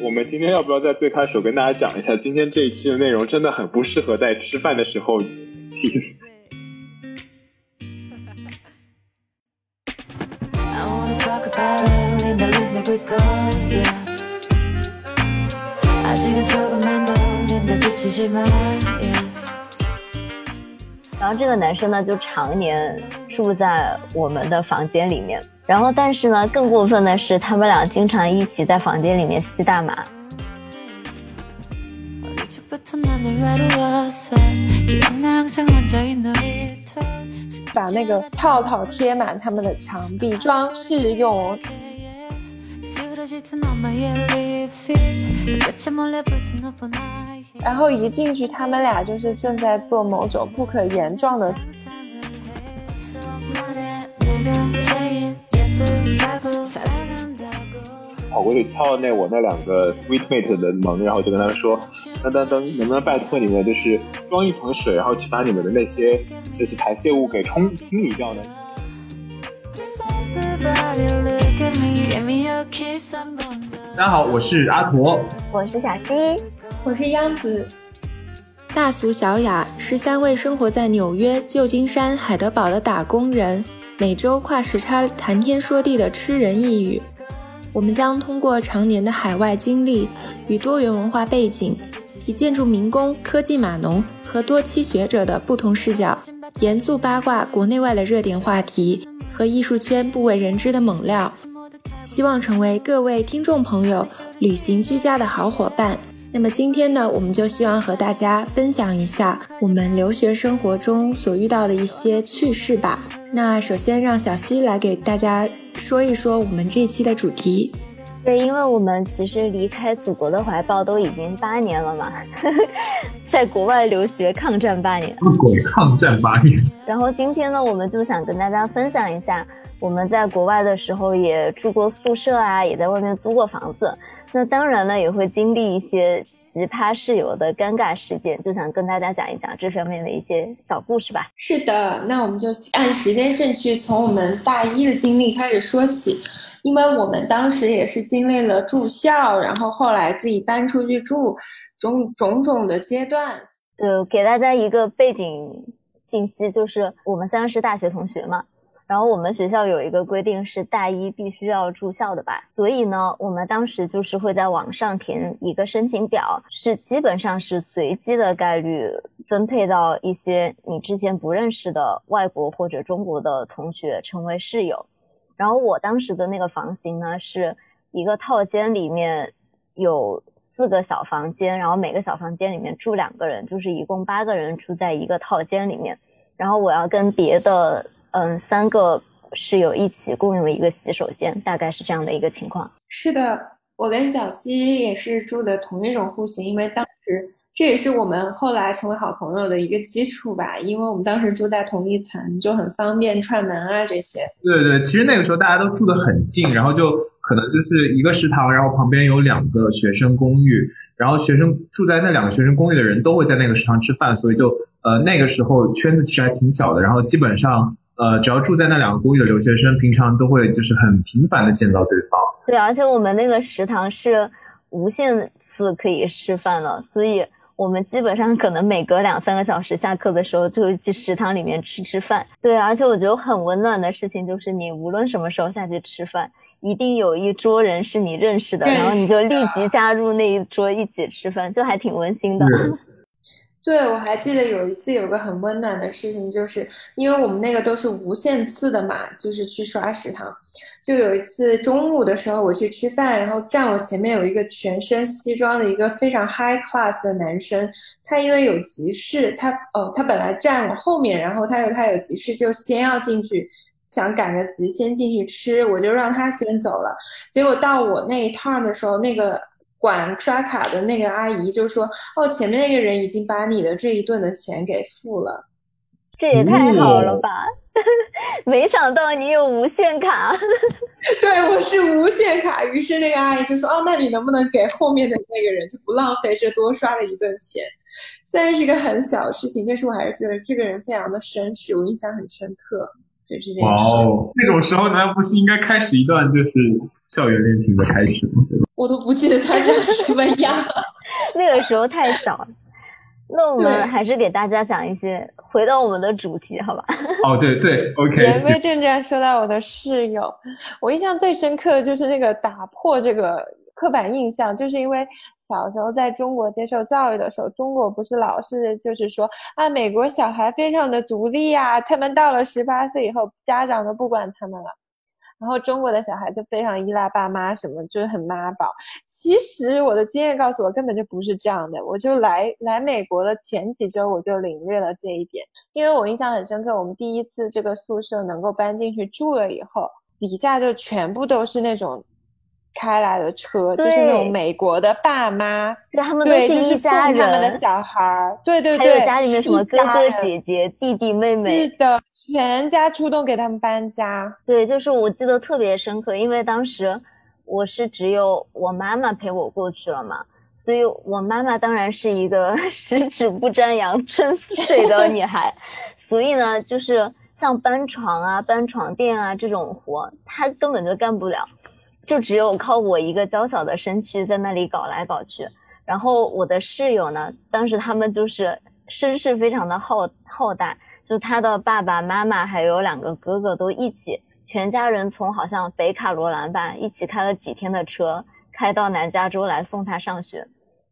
我们今天要不要在最开始跟大家讲一下，今天这一期的内容？真的很不适合在吃饭的时候听。然后这个男生呢，就常年住在我们的房间里面。然后，但是呢，更过分的是，他们俩经常一起在房间里面吸大麻。把那个套套贴满他们的墙壁，装饰用。然后一进去，他们俩就是正在做某种不可言状的。跑过去敲了那我那两个 sweet mate 的门，然后就跟他们说：“噔噔噔，能不能拜托你们，就是装一盆水，然后去把你们的那些就是排泄物给冲清理掉呢？”大家好，我是阿驼，我是小溪，我是央子。大俗小雅是三位生活在纽约、旧金山、海德堡的打工人，每周跨时差谈天说地的吃人一语。我们将通过常年的海外经历与多元文化背景，以建筑民工、科技码农和多期学者的不同视角，严肃八卦国内外的热点话题和艺术圈不为人知的猛料，希望成为各位听众朋友旅行居家的好伙伴。那么今天呢，我们就希望和大家分享一下我们留学生活中所遇到的一些趣事吧。那首先让小西来给大家。说一说我们这期的主题。对，因为我们其实离开祖国的怀抱都已经八年了嘛，在国外留学抗战八年。鬼抗战八年。然后今天呢，我们就想跟大家分享一下我们在国外的时候也住过宿舍啊，也在外面租过房子。那当然呢，也会经历一些奇葩室友的尴尬事件，就想跟大家讲一讲这方面的一些小故事吧。是的，那我们就按时间顺序从我们大一的经历开始说起，因为我们当时也是经历了住校，然后后来自己搬出去住，种种种的阶段。呃，给大家一个背景信息，就是我们三个是大学同学嘛。然后我们学校有一个规定是大一必须要住校的吧，所以呢，我们当时就是会在网上填一个申请表，是基本上是随机的概率分配到一些你之前不认识的外国或者中国的同学成为室友。然后我当时的那个房型呢，是一个套间里面有四个小房间，然后每个小房间里面住两个人，就是一共八个人住在一个套间里面。然后我要跟别的。嗯，三个室友一起共用一个洗手间，大概是这样的一个情况。是的，我跟小西也是住的同一种户型，因为当时这也是我们后来成为好朋友的一个基础吧。因为我们当时住在同一层，就很方便串门啊这些。对对，其实那个时候大家都住得很近，然后就可能就是一个食堂，然后旁边有两个学生公寓，然后学生住在那两个学生公寓的人都会在那个食堂吃饭，所以就呃那个时候圈子其实还挺小的，然后基本上。呃，只要住在那两个公寓的留学生，平常都会就是很频繁的见到对方。对，而且我们那个食堂是无限次可以吃饭的，所以我们基本上可能每隔两三个小时下课的时候就会去食堂里面吃吃饭。对，而且我觉得很温暖的事情就是，你无论什么时候下去吃饭，一定有一桌人是你认识的，然后你就立即加入那一桌一起吃饭，就还挺温馨的。对，我还记得有一次有个很温暖的事情，就是因为我们那个都是无限次的嘛，就是去刷食堂。就有一次中午的时候我去吃饭，然后站我前面有一个全身西装的一个非常 high class 的男生，他因为有急事，他哦他本来站我后面，然后他有他有急事就先要进去，想赶着急先进去吃，我就让他先走了。结果到我那一趟的时候，那个。管刷卡的那个阿姨就说：“哦，前面那个人已经把你的这一顿的钱给付了，这也太好了吧！没想到你有无限卡，对我是无限卡。于是那个阿姨就说：哦，那你能不能给后面的那个人就不浪费这多刷了一顿钱？虽然是个很小的事情，但是我还是觉得这个人非常的绅士，我印象很深刻。就这件事。哦，那种时候难道不是应该开始一段就是校园恋情的开始吗？我都不记得他长什么样。那个时候太小了。那我们还是给大家讲一些，回到我们的主题，好吧？哦，对对，OK。言归正传，说到我的室友，我印象最深刻的就是那个打破这个刻板印象，就是因为小时候在中国接受教育的时候，中国不是老是就是说啊，美国小孩非常的独立啊，他们到了十八岁以后，家长都不管他们了。然后中国的小孩就非常依赖爸妈，什么就是很妈宝。其实我的经验告诉我，根本就不是这样的。我就来来美国的前几周，我就领略了这一点。因为我印象很深刻，我们第一次这个宿舍能够搬进去住了以后，底下就全部都是那种开来的车，就是那种美国的爸妈，对他们都是一家人，他们的小孩，对对对，还有家里面什么哥哥姐姐、弟弟妹妹，是的。全家出动给他们搬家，对，就是我记得特别深刻，因为当时我是只有我妈妈陪我过去了嘛，所以我妈妈当然是一个 十指不沾阳春 水的女孩，所以呢，就是像搬床啊、搬床垫啊这种活，她根本就干不了，就只有靠我一个娇小的身躯在那里搞来搞去。然后我的室友呢，当时他们就是声势非常的浩浩大。就他的爸爸妈妈还有两个哥哥都一起，全家人从好像北卡罗兰吧，一起开了几天的车，开到南加州来送他上学。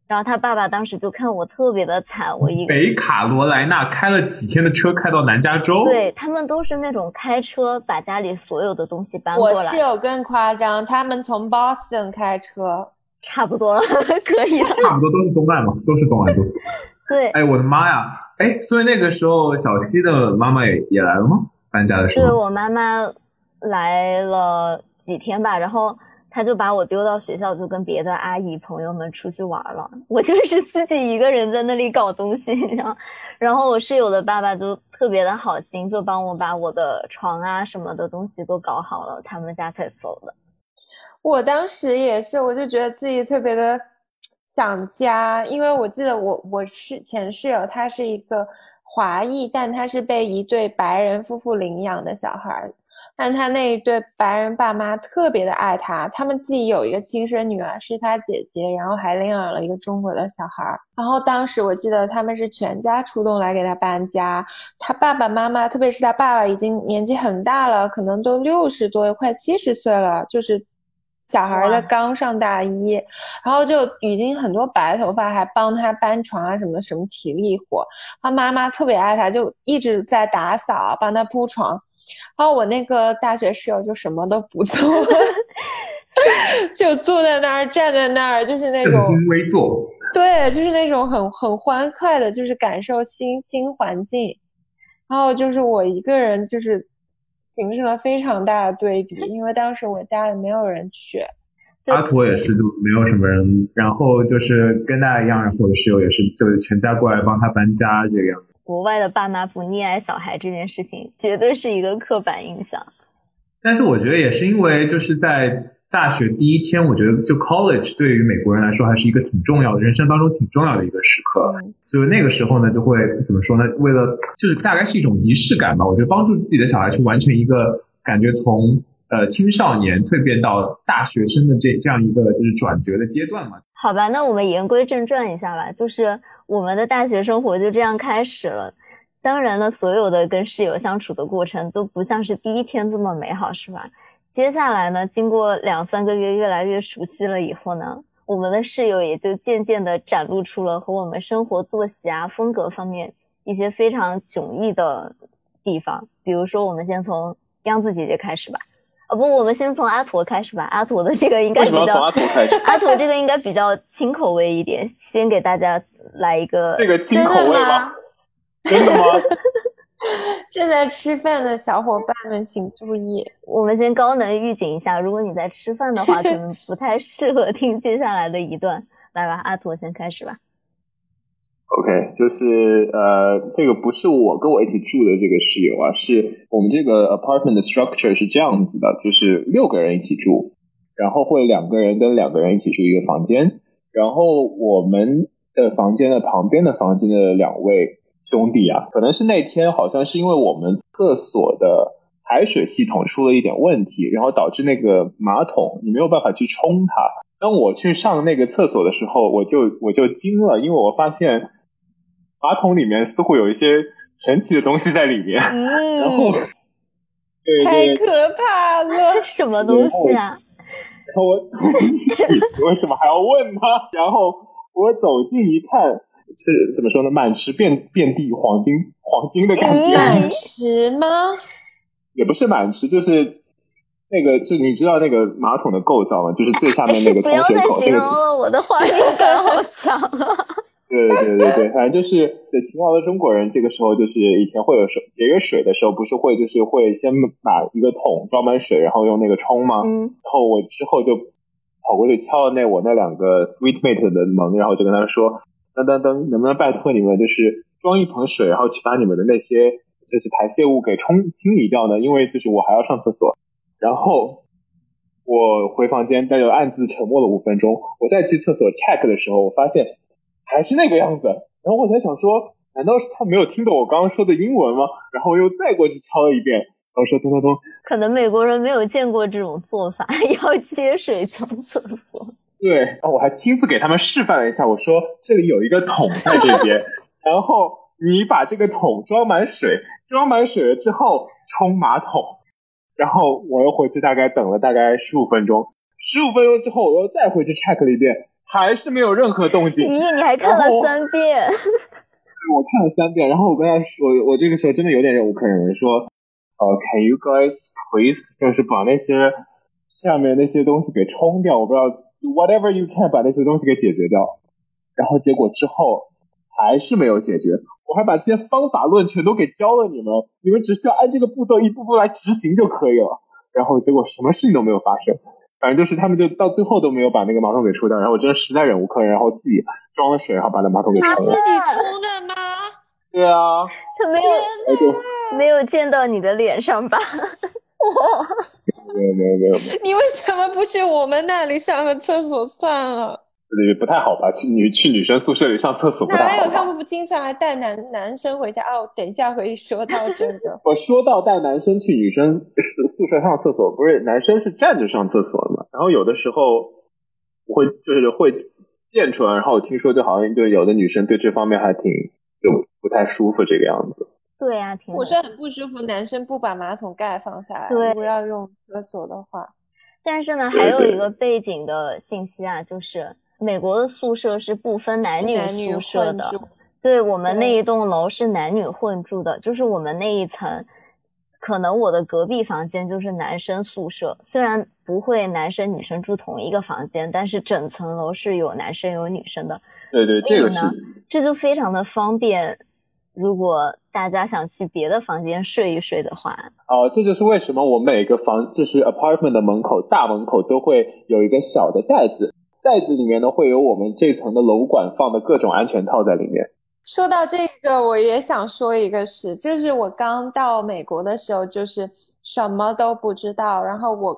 然后他爸爸当时就看我特别的惨，我一北卡罗来纳开了几天的车开到南加州，对他们都是那种开车把家里所有的东西搬过来。我室友更夸张，他们从 Boston 开车，差不多 可以了，差不多都是东岸嘛，都是东岸都。对，哎，我的妈呀！哎，所以那个时候小西的妈妈也也来了吗？搬家的时候，是我妈妈来了几天吧，然后她就把我丢到学校，就跟别的阿姨朋友们出去玩了。我就是自己一个人在那里搞东西，然后，然后我室友的爸爸就特别的好心，就帮我把我的床啊什么的东西都搞好了，他们家才走的。我当时也是，我就觉得自己特别的。想家，因为我记得我我是前室友，他是一个华裔，但他是被一对白人夫妇领养的小孩，但他那一对白人爸妈特别的爱他，他们自己有一个亲生女儿是他姐姐，然后还领养了一个中国的小孩，然后当时我记得他们是全家出动来给他搬家，他爸爸妈妈，特别是他爸爸已经年纪很大了，可能都六十多快七十岁了，就是。小孩的刚上大一，然后就已经很多白头发，还帮他搬床啊什么什么体力活。他妈妈特别爱他，就一直在打扫，帮他铺床。然后我那个大学室友就什么都不做，就坐在那儿，站在那儿，就是那种微坐。对，就是那种很很欢快的，就是感受新新环境。然后就是我一个人，就是。形成了非常大的对比，因为当时我家里没有人去，阿图也是就没有什么人，然后就是跟大家一样，然后我的室友也是，就是全家过来帮他搬家这个样子。国外的爸妈不溺爱小孩这件事情，绝对是一个刻板印象。但是我觉得也是因为就是在。大学第一天，我觉得就 college 对于美国人来说还是一个挺重要的，人生当中挺重要的一个时刻。所以那个时候呢，就会怎么说呢？为了就是大概是一种仪式感吧。我觉得帮助自己的小孩去完成一个感觉从呃青少年蜕变到大学生的这这样一个就是转折的阶段嘛。好吧，那我们言归正传一下吧，就是我们的大学生活就这样开始了。当然了，所有的跟室友相处的过程都不像是第一天这么美好，是吧？接下来呢，经过两三个月越来越熟悉了以后呢，我们的室友也就渐渐的展露出了和我们生活作息啊、风格方面一些非常迥异的地方。比如说，我们先从央子姐姐开始吧。啊不，我们先从阿驼开始吧。阿驼的这个应该比较阿驼开始。阿驼这个应该比较轻口味一点，先给大家来一个。这个轻口味吗？真的吗？正在吃饭的小伙伴们请注意，我们先高能预警一下，如果你在吃饭的话，可能不太适合听接下来的一段。来吧，阿土先开始吧。OK，就是呃，这个不是我跟我一起住的这个室友啊，是我们这个 apartment 的 structure 是这样子的，就是六个人一起住，然后会两个人跟两个人一起住一个房间，然后我们的房间的旁边的房间的两位。兄弟啊，可能是那天好像是因为我们厕所的排水系统出了一点问题，然后导致那个马桶你没有办法去冲它。当我去上那个厕所的时候，我就我就惊了，因为我发现马桶里面似乎有一些神奇的东西在里面，然后。太可怕了！什么东西啊？然后我，你为什么还要问他？然后我走近一看，是怎么说呢？满池遍遍地黄金，黄金的感觉。满池吗？也不是满池，就是那个，就你知道那个马桶的构造吗？就是最下面那个 通水口。不要再形容了，我的画面感好强啊！对对对对，反正就是对勤劳的中国人，这个时候就是以前会有水节约水的时候，不是会就是会先把一个桶装满水，然后用那个冲吗？嗯。然后我之后就跑过去敲了那我那两个 sweet mate 的门，然后就跟他说：噔噔噔，能不能拜托你们就是装一盆水，然后去把你们的那些就是排泄物给冲清理掉呢？因为就是我还要上厕所。然后我回房间，但又暗自沉默了五分钟。我再去厕所 check 的时候，我发现。还是那个样子，然后我在想说，难道是他没有听懂我刚刚说的英文吗？然后我又再过去敲了一遍，然后说咚咚咚。可能美国人没有见过这种做法，要接水从厕所。对，然后我还亲自给他们示范了一下，我说这里有一个桶在这边，然后你把这个桶装满水，装满水了之后冲马桶，然后我又回去大概等了大概十五分钟，十五分钟之后我又再回去 check 了一遍。还是没有任何动静。咦，你还看了三遍？我看了三遍，然后我跟他说，我我这个时候真的有点忍无可忍，说，呃，Can you guys please，就是把那些下面那些东西给冲掉，我不知道，whatever you can，把那些东西给解决掉。然后结果之后还是没有解决，我还把这些方法论全都给教了你们，你们只需要按这个步骤一步步来执行就可以了。然后结果什么事情都没有发生。反正就是他们就到最后都没有把那个马桶给冲掉，然后我真的实在忍无可忍，然后自己装了水，然后把那马桶给冲了。他自己冲的吗？对啊。他没有没有溅到你的脸上吧？没有没有没有没有。你为什么不去我们那里上个厕所算了？也不太好吧？去女去女生宿舍里上厕所不太好。哪有他们不经常还带男男生回家？哦，等一下可以说到这个。我说到带男生去女生宿舍上厕所，不是男生是站着上厕所的嘛？然后有的时候会就是会溅出来，然后我听说就好像就有的女生对这方面还挺就不太舒服这个样子。对呀，挺。我是很不舒服，男生不把马桶盖放下来，如果要用厕所的话。但是呢，还有一个背景的信息啊，就是。美国的宿舍是不分男女宿舍的，对我们那一栋楼是男女混住的，就是我们那一层，可能我的隔壁房间就是男生宿舍，虽然不会男生女生住同一个房间，但是整层楼是有男生有女生的。对对，这个是，这就非常的方便。如果大家想去别的房间睡一睡的话，哦，这就是为什么我每个房就是 apartment 的门口大门口都会有一个小的袋子。袋子里面呢，会有我们这层的楼管放的各种安全套在里面。说到这个，我也想说一个事，就是我刚到美国的时候，就是什么都不知道，然后我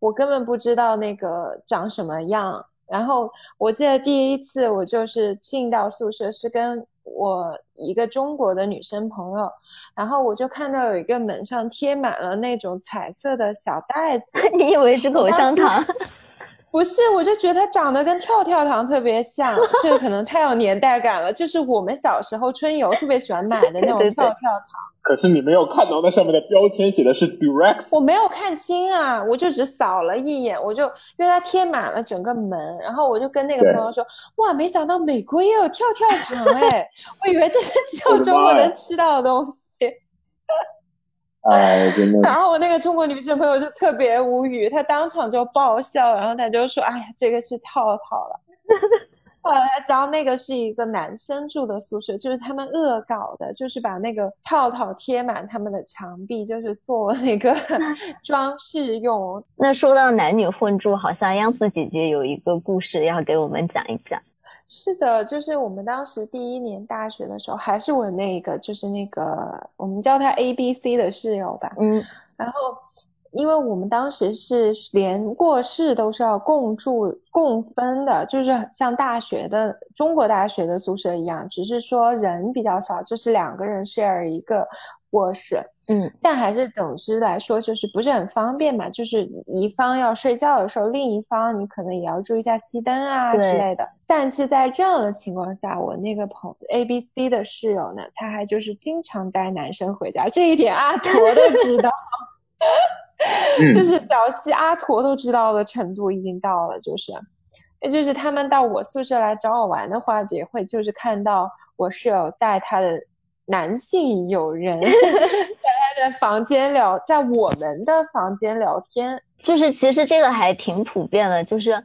我根本不知道那个长什么样。然后我记得第一次我就是进到宿舍，是跟我一个中国的女生朋友，然后我就看到有一个门上贴满了那种彩色的小袋子，你以为是口香糖？不是，我就觉得它长得跟跳跳糖特别像，这个可能太有年代感了，就是我们小时候春游特别喜欢买的那种 跳跳糖。可是你没有看到那上面的标签写的是 Durex，我没有看清啊，我就只扫了一眼，我就因为它贴满了整个门，然后我就跟那个朋友说，哇，没想到美国也有跳跳糖哎，我以为这是只有中国能吃到的东西。哎，真的。然后我那个中国女生朋友就特别无语，她当场就爆笑，然后她就说：“哎呀，这个是套套了。”后来才知道那个是一个男生住的宿舍，就是他们恶搞的，就是把那个套套贴满他们的墙壁，就是做那个 装饰用。那说到男女混住，好像央子姐姐有一个故事要给我们讲一讲。是的，就是我们当时第一年大学的时候，还是我那个，就是那个我们叫他 A B C 的室友吧。嗯，然后因为我们当时是连卧室都是要共住共分的，就是像大学的中国大学的宿舍一样，只是说人比较少，就是两个人 share 一个卧室，嗯，但还是总之来说就是不是很方便嘛，就是一方要睡觉的时候，另一方你可能也要注意一下熄灯啊之类的。但是在这样的情况下，我那个朋 A B C 的室友呢，他还就是经常带男生回家，这一点阿 驼都知道。就是小西阿驼都知道的程度已经到了，就是，就是他们到我宿舍来找我玩的话，也会就是看到我室友带他的男性友人 在他的房间聊，在我们的房间聊天，就是其实这个还挺普遍的，就是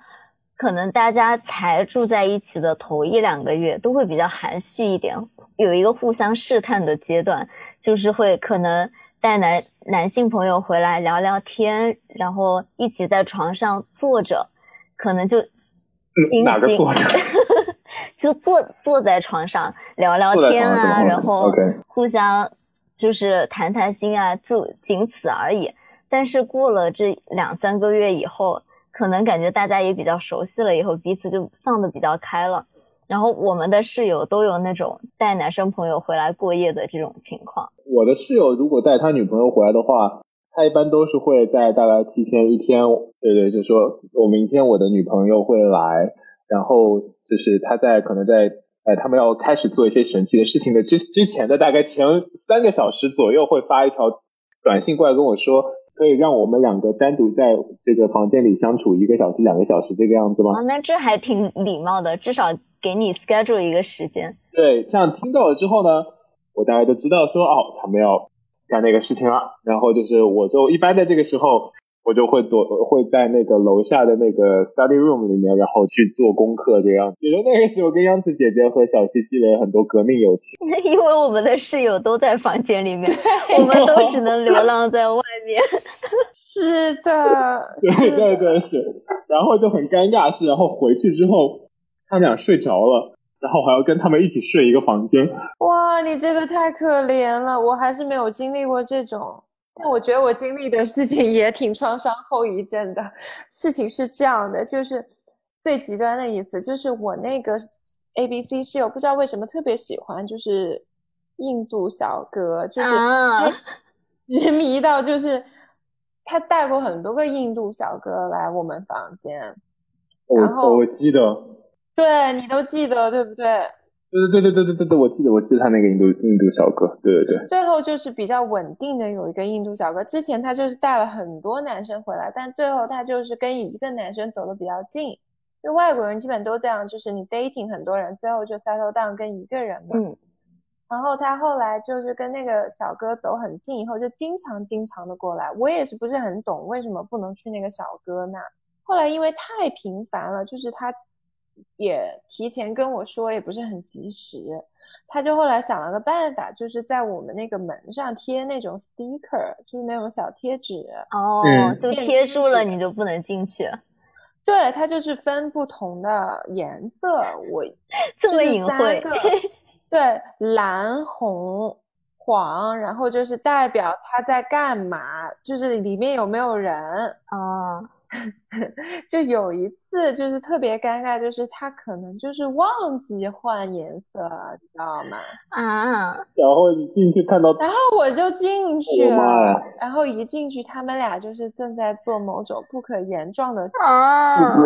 可能大家才住在一起的头一两个月都会比较含蓄一点，有一个互相试探的阶段，就是会可能。带男男性朋友回来聊聊天，然后一起在床上坐着，可能就哪个坐着？就坐坐在床上聊聊天啊，然后互相就是谈谈心啊，就仅此而已。但是过了这两三个月以后，可能感觉大家也比较熟悉了，以后彼此就放的比较开了。然后我们的室友都有那种带男生朋友回来过夜的这种情况。我的室友如果带他女朋友回来的话，他一般都是会在大概提前一天，对对，就说我明天我的女朋友会来，然后就是他在可能在呃他们要开始做一些神奇的事情的之之前的大概前三个小时左右会发一条短信过来跟我说，可以让我们两个单独在这个房间里相处一个小时两个小时这个样子吗？啊，那这还挺礼貌的，至少。给你 schedule 一个时间，对，这样听到了之后呢，我大概就知道说，哦，他们要干那个事情了。然后就是，我就一般在这个时候，我就会躲，会在那个楼下的那个 study room 里面，然后去做功课。这样，觉得那个时候跟央子姐姐和小西积累很多革命友情。因为我们的室友都在房间里面，我们都只能流浪在外面。是的，对对对是，然后就很尴尬是，然后回去之后。他们俩睡着了，然后还要跟他们一起睡一个房间。哇，你这个太可怜了，我还是没有经历过这种。但我觉得我经历的事情也挺创伤后遗症的。事情是这样的，就是最极端的一次，就是我那个 A B C 室友不知道为什么特别喜欢，就是印度小哥，就是人迷到就是他带过很多个印度小哥来我们房间。然后我记得。对你都记得对不对？对对对对对对对对，我记得我记得他那个印度印度小哥，对对对。最后就是比较稳定的有一个印度小哥，之前他就是带了很多男生回来，但最后他就是跟一个男生走的比较近。就外国人基本都这样，就是你 dating 很多人，最后就 settle down 跟一个人嘛。嗯。然后他后来就是跟那个小哥走很近，以后就经常经常的过来。我也是不是很懂为什么不能去那个小哥那。后来因为太频繁了，就是他。也提前跟我说，也不是很及时。他就后来想了个办法，就是在我们那个门上贴那种 sticker，就是那种小贴纸。哦，就贴住了，你就不能进去。对，它就是分不同的颜色，我 这么隐晦。对，蓝、红、黄，然后就是代表他在干嘛，就是里面有没有人啊。就有一次，就是特别尴尬，就是他可能就是忘记换颜色了，你，知道吗？啊！然后你进去看到，然后我就进去了，然后一进去，他们俩就是正在做某种不可言状的事。啊！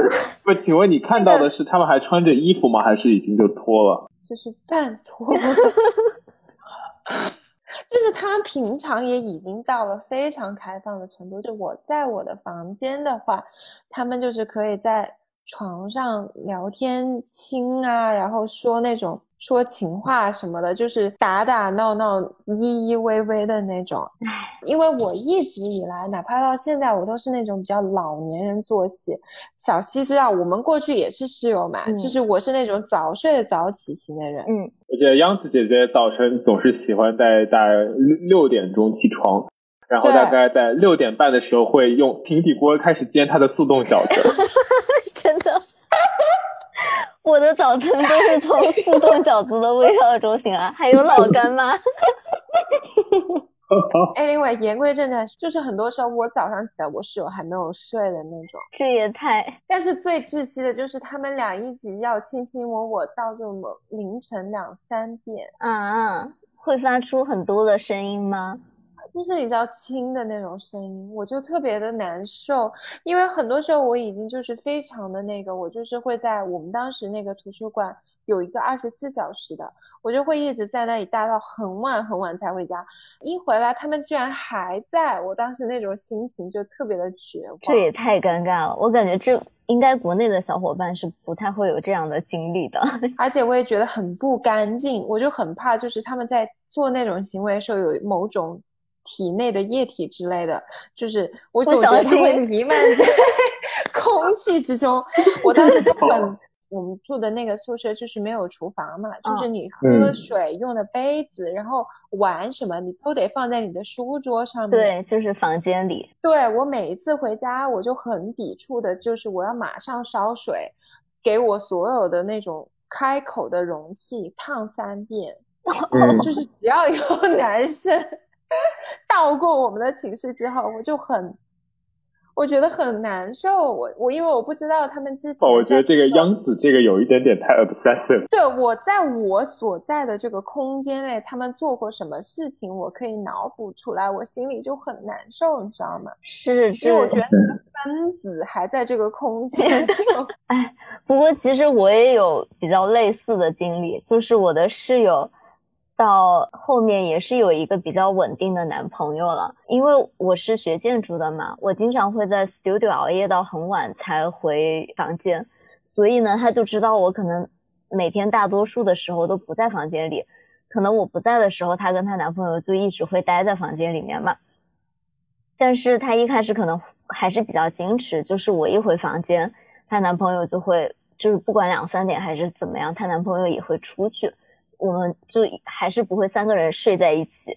不，请问你看到的是他们还穿着衣服吗？还是已经就脱了？就是半脱。就是他平常也已经到了非常开放的程度。就我在我的房间的话，他们就是可以在床上聊天亲啊，然后说那种。说情话什么的，就是打打闹闹、依依偎偎的那种。因为我一直以来，哪怕到现在，我都是那种比较老年人作息。小西知道，我们过去也是室友嘛，就是我是那种早睡早起型的人。嗯，我记得央子姐姐早晨总是喜欢在大概六六点钟起床，然后大概在六点半的时候会用平底锅开始煎她的速冻饺子。真的。我的早晨都是从速冻饺子的味道中醒来，还有老干妈。哎，另外言归正传，就是很多时候我早上起来，我室友还没有睡的那种。这也太……但是最窒息的就是他们俩一直要卿卿我我到这么凌晨两三点。啊！会发出很多的声音吗？就是比较轻的那种声音，我就特别的难受，因为很多时候我已经就是非常的那个，我就是会在我们当时那个图书馆有一个二十四小时的，我就会一直在那里待到很晚很晚才回家，一回来他们居然还在，我当时那种心情就特别的绝望。这也太尴尬了，我感觉这应该国内的小伙伴是不太会有这样的经历的，而且我也觉得很不干净，我就很怕就是他们在做那种行为的时候有某种。体内的液体之类的，就是我总觉得会弥漫在 空气之中。我当时就很，我们住的那个宿舍就是没有厨房嘛，就是你喝水用的杯子，然后碗什么，你都得放在你的书桌上面。对，就是房间里。对我每一次回家，我就很抵触的，就是我要马上烧水，给我所有的那种开口的容器烫三遍，就是只要有男生。到过我们的寝室之后，我就很，我觉得很难受。我我因为我不知道他们之前，我觉得这个央子这个有一点点太 obsessive。对，我在我所在的这个空间内，他们做过什么事情，我可以脑补出来，我心里就很难受，你知道吗？是，因为我觉得分子还在这个空间 就。哎，不过其实我也有比较类似的经历，就是我的室友。到后面也是有一个比较稳定的男朋友了，因为我是学建筑的嘛，我经常会在 studio 熬夜到很晚才回房间，所以呢，他就知道我可能每天大多数的时候都不在房间里，可能我不在的时候，她跟她男朋友就一直会待在房间里面嘛。但是她一开始可能还是比较矜持，就是我一回房间，她男朋友就会就是不管两三点还是怎么样，她男朋友也会出去。我们就还是不会三个人睡在一起，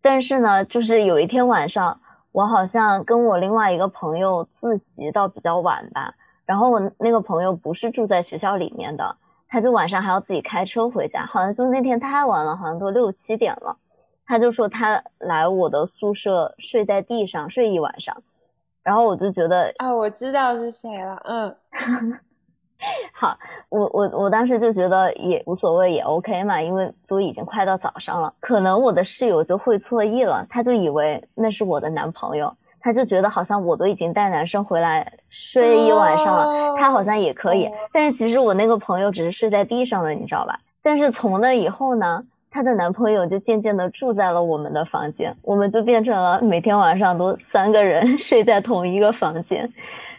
但是呢，就是有一天晚上，我好像跟我另外一个朋友自习到比较晚吧，然后我那个朋友不是住在学校里面的，他就晚上还要自己开车回家，好像就那天太晚了，好像都六七点了，他就说他来我的宿舍睡在地上睡一晚上，然后我就觉得啊，我知道是谁了，嗯。好，我我我当时就觉得也无所谓，也 OK 嘛，因为都已经快到早上了。可能我的室友就会错意了，他就以为那是我的男朋友，他就觉得好像我都已经带男生回来睡一晚上了，他好像也可以。但是其实我那个朋友只是睡在地上的，你知道吧？但是从那以后呢，她的男朋友就渐渐的住在了我们的房间，我们就变成了每天晚上都三个人 睡在同一个房间。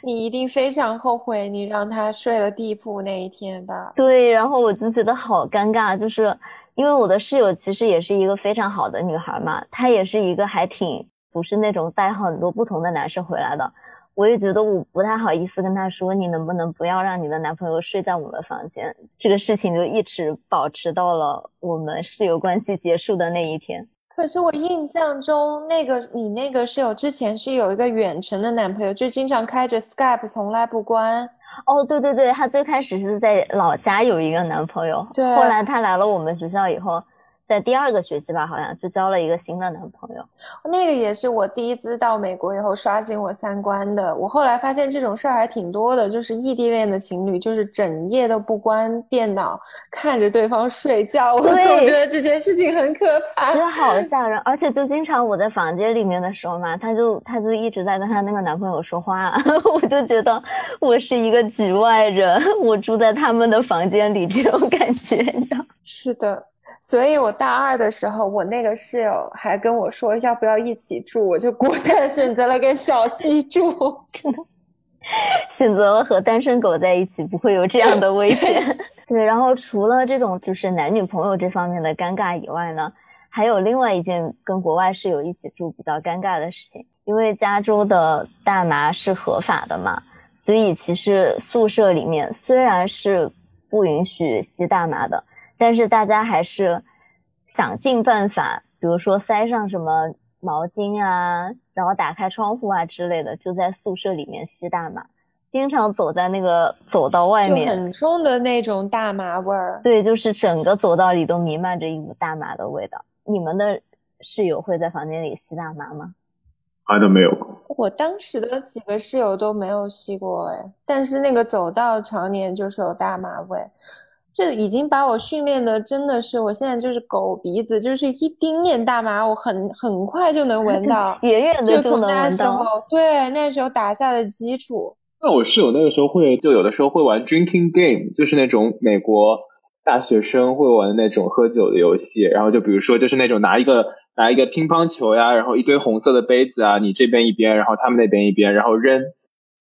你一定非常后悔你让他睡了地铺那一天吧？对，然后我就觉得好尴尬，就是因为我的室友其实也是一个非常好的女孩嘛，她也是一个还挺不是那种带很多不同的男生回来的。我也觉得我不太好意思跟她说，你能不能不要让你的男朋友睡在我们房间？这个事情就一直保持到了我们室友关系结束的那一天。可是我印象中，那个你那个室友之前是有一个远程的男朋友，就经常开着 Skype，从来不关。哦，对对对，她最开始是在老家有一个男朋友，对，后来她来了我们学校以后。在第二个学期吧，好像就交了一个新的男朋友。那个也是我第一次到美国以后刷新我三观的。我后来发现这种事儿还挺多的，就是异地恋的情侣，就是整夜都不关电脑，看着对方睡觉。我总觉得这件事情很可怕，真的好吓人。而且就经常我在房间里面的时候嘛，他就他就一直在跟他那个男朋友说话，我就觉得我是一个局外人，我住在他们的房间里，这种感觉，你知道？是的。所以，我大二的时候，我那个室友还跟我说要不要一起住，我就果断选择了跟小西住，真 的选择了和单身狗在一起，不会有这样的危险。对，然后除了这种就是男女朋友这方面的尴尬以外呢，还有另外一件跟国外室友一起住比较尴尬的事情，因为加州的大麻是合法的嘛，所以其实宿舍里面虽然是不允许吸大麻的。但是大家还是想尽办法，比如说塞上什么毛巾啊，然后打开窗户啊之类的，就在宿舍里面吸大麻。经常走在那个走道外面，很重的那种大麻味儿。对，就是整个走道里都弥漫着一股大麻的味道。你们的室友会在房间里吸大麻吗？还，都没有。我当时的几个室友都没有吸过哎，但是那个走道常年就是有大麻味。这已经把我训练的真的是，我现在就是狗鼻子，就是一丁点大麻，我很很快就能闻到，远远的就能闻到。对，那时候打下的基础。那我室友那个时候会，就有的时候会玩 drinking game，就是那种美国大学生会玩的那种喝酒的游戏。然后就比如说，就是那种拿一个拿一个乒乓球呀，然后一堆红色的杯子啊，你这边一边，然后他们那边一边，然后扔。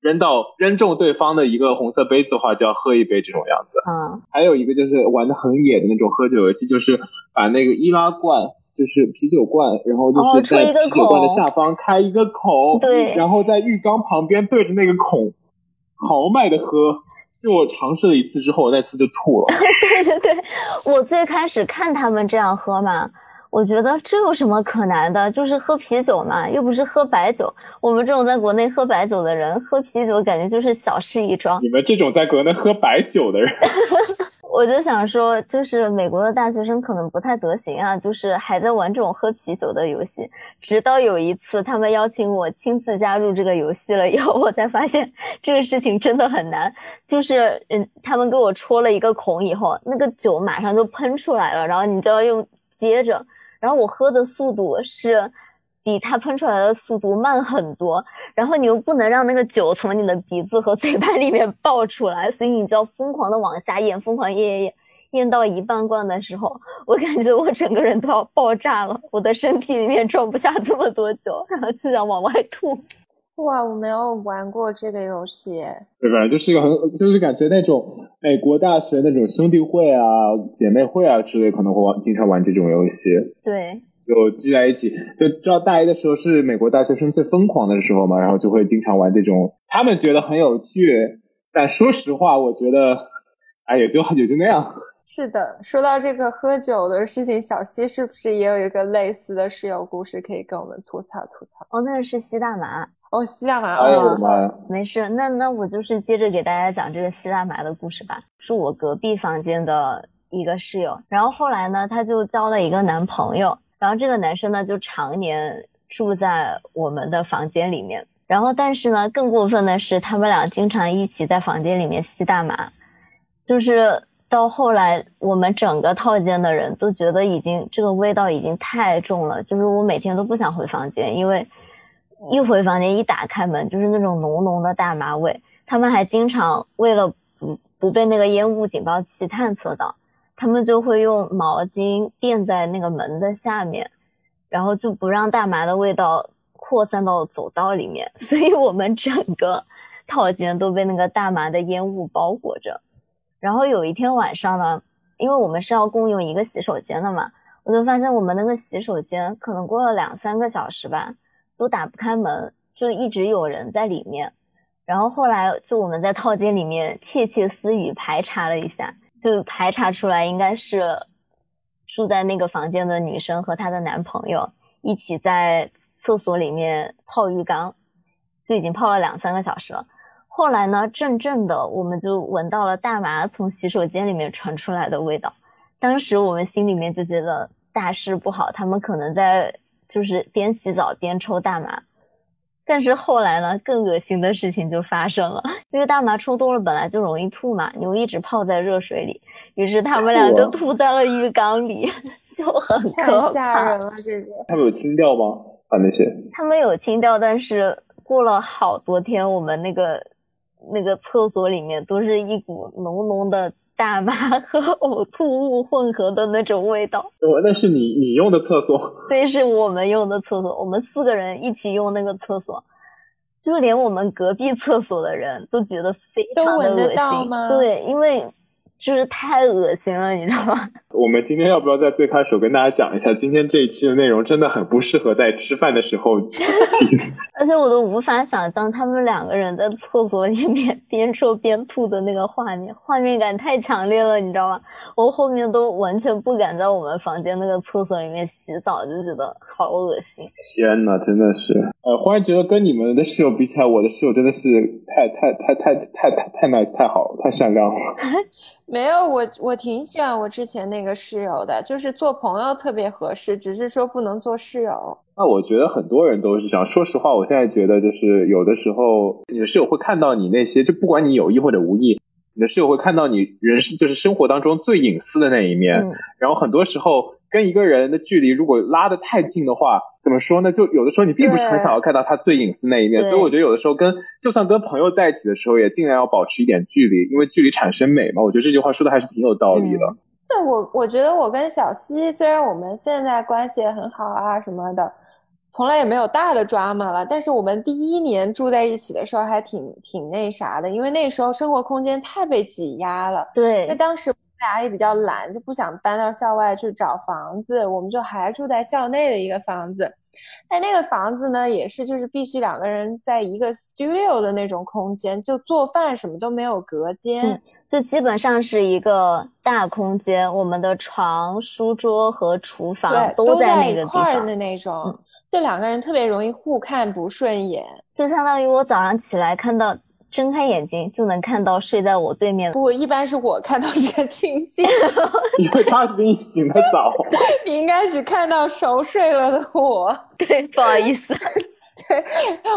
扔到扔中对方的一个红色杯子的话，就要喝一杯这种样子。嗯，还有一个就是玩的很野的那种喝酒游戏，就是把那个易拉罐，就是啤酒罐，然后就是在啤酒罐的下方开一个口，对，然后在浴缸旁边对着那个孔豪迈的喝。就我尝试了一次之后，我那次就吐了。对对对，我最开始看他们这样喝嘛。我觉得这有什么可难的？就是喝啤酒嘛，又不是喝白酒。我们这种在国内喝白酒的人，喝啤酒感觉就是小事一桩。你们这种在国内喝白酒的人，我就想说，就是美国的大学生可能不太得行啊，就是还在玩这种喝啤酒的游戏。直到有一次，他们邀请我亲自加入这个游戏了以后，我才发现这个事情真的很难。就是嗯，他们给我戳了一个孔以后，那个酒马上就喷出来了，然后你就要用接着。然后我喝的速度是比它喷出来的速度慢很多，然后你又不能让那个酒从你的鼻子和嘴巴里面爆出来，所以你就要疯狂的往下咽，疯狂咽咽咽，咽到一半罐的时候，我感觉我整个人都要爆炸了，我的身体里面装不下这么多酒，然后就想往外吐。哇，我没有玩过这个游戏。对吧？就是一个很，就是感觉那种美国大学那种兄弟会啊、姐妹会啊之类，可能会玩，经常玩这种游戏。对。就聚在一起，就知道大一的时候是美国大学生最疯狂的时候嘛，然后就会经常玩这种，他们觉得很有趣，但说实话，我觉得，哎，也就也就那样。是的，说到这个喝酒的事情，小西是不是也有一个类似的室友故事可以跟我们吐槽吐槽？哦，那是吸大麻。哦，吸大麻。哎呦我的妈呀！没事，那那我就是接着给大家讲这个吸大麻的故事吧。是我隔壁房间的一个室友，然后后来呢，她就交了一个男朋友，然后这个男生呢就常年住在我们的房间里面，然后但是呢，更过分的是，他们俩经常一起在房间里面吸大麻，就是。到后来，我们整个套间的人都觉得已经这个味道已经太重了，就是我每天都不想回房间，因为一回房间一打开门就是那种浓浓的大麻味。他们还经常为了不不被那个烟雾警报器探测到，他们就会用毛巾垫在那个门的下面，然后就不让大麻的味道扩散到走道里面。所以我们整个套间都被那个大麻的烟雾包裹着。然后有一天晚上呢，因为我们是要共用一个洗手间的嘛，我就发现我们那个洗手间可能过了两三个小时吧，都打不开门，就一直有人在里面。然后后来就我们在套间里面窃窃私语排查了一下，就排查出来应该是住在那个房间的女生和她的男朋友一起在厕所里面泡浴缸，就已经泡了两三个小时了。后来呢，阵阵的我们就闻到了大麻从洗手间里面传出来的味道。当时我们心里面就觉得大事不好，他们可能在就是边洗澡边抽大麻。但是后来呢，更恶心的事情就发生了，因为大麻抽多了本来就容易吐嘛，你又一直泡在热水里，于是他们俩就吐在了浴缸里，就很可怕。太吓人了，这个。他们有清掉吗？把那些？他们有清掉，但是过了好多天，我们那个。那个厕所里面都是一股浓浓的大麻和呕吐物混合的那种味道。哦，那是你你用的厕所？对，是我们用的厕所，我们四个人一起用那个厕所，就连我们隔壁厕所的人都觉得非常的恶心。对，因为。就是太恶心了，你知道吗？我们今天要不要在最开始跟大家讲一下，今天这一期的内容真的很不适合在吃饭的时候听。而且我都无法想象他们两个人在厕所里面 边说边吐的那个画面，画面感太强烈了，你知道吗？我后面都完全不敢在我们房间那个厕所里面洗澡，就觉得好恶心。天呐，真的是，呃，忽然觉得跟你们的室友比起来，我的室友真的是太太太太太太太 nice 太好太善良了。没有我，我挺喜欢我之前那个室友的，就是做朋友特别合适，只是说不能做室友。那我觉得很多人都是这样。说实话，我现在觉得就是有的时候你的室友会看到你那些，就不管你有意或者无意，你的室友会看到你人生就是生活当中最隐私的那一面。嗯然后很多时候跟一个人的距离如果拉得太近的话，怎么说呢？就有的时候你并不是很想要看到他最隐私那一面。所以我觉得有的时候跟就算跟朋友在一起的时候，也尽量要保持一点距离，因为距离产生美嘛。我觉得这句话说的还是挺有道理的。对。我，我觉得我跟小西虽然我们现在关系也很好啊什么的，从来也没有大的 drama 了，但是我们第一年住在一起的时候还挺挺那啥的，因为那时候生活空间太被挤压了。因为，当时我们俩也比较懒，就不想搬到校外去找房子，我们就还住在校内的一个房子。但那个房子呢，也是就是必须两个人在一个 studio 的那种空间，就做饭什么都没有隔间。嗯就基本上是一个大空间，我们的床、书桌和厨房对，都在那个地一块儿方的。那种，嗯就两个人特别容易互看不顺眼。就相当于我早上起来看到，睁开眼睛就能看到睡在我对面的。不过一般是我看到这个情景，因为他是比你醒得早。你应该只看到熟睡了的我。对，不好意思。对，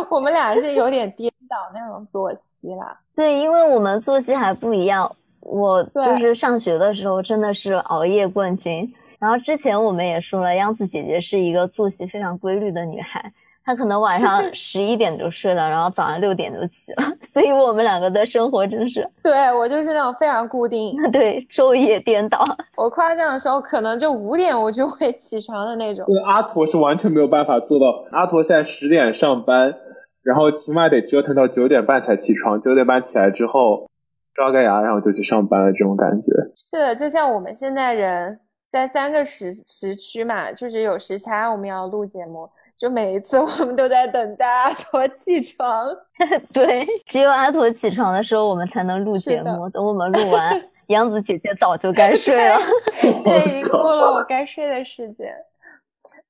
我们俩是有点颠倒那种作息啦。对，因为我们作息还不一样。我就是上学的时候真的是熬夜冠军。然后之前我们也说了，央子姐姐是一个作息非常规律的女孩，她可能晚上 十一点就睡了，然后早上六点就起了，所以我们两个的生活真是对我就是那种非常固定，对昼夜颠倒。我夸张的时候可能就五点我就会起床的那种。对，阿驼是完全没有办法做到。阿驼现在十点上班，然后起码得折腾到九点半才起床，九点半起来之后刷个牙，然后就去上班了，这种感觉。是的，就像我们现在人在三个时时区嘛，就是有时差，我们要录节目，就每一次我们都在等待阿 驼起床。对，只有阿驼起床的时候，我们才能录节目。等我们录完，杨子姐姐早就该睡了。现在已经过了我该睡的时间。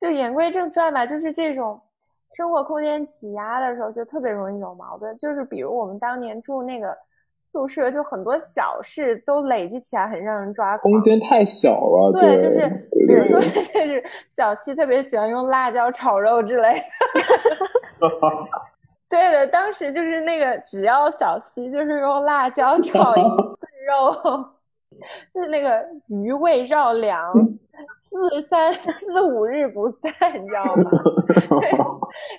就言归正传吧，就是这种生活空间挤压的时候，就特别容易有矛盾。就是比如我们当年住那个宿舍，就很多小事都累积起来，很让人抓狂。空间太小了，对，对，就是比如说，就是小七特别喜欢用辣椒炒肉之类的。对的，当时就是那个，只要小七就是用辣椒炒一 次肉，就是那个余味绕梁，四三四五日不在，你知道吗？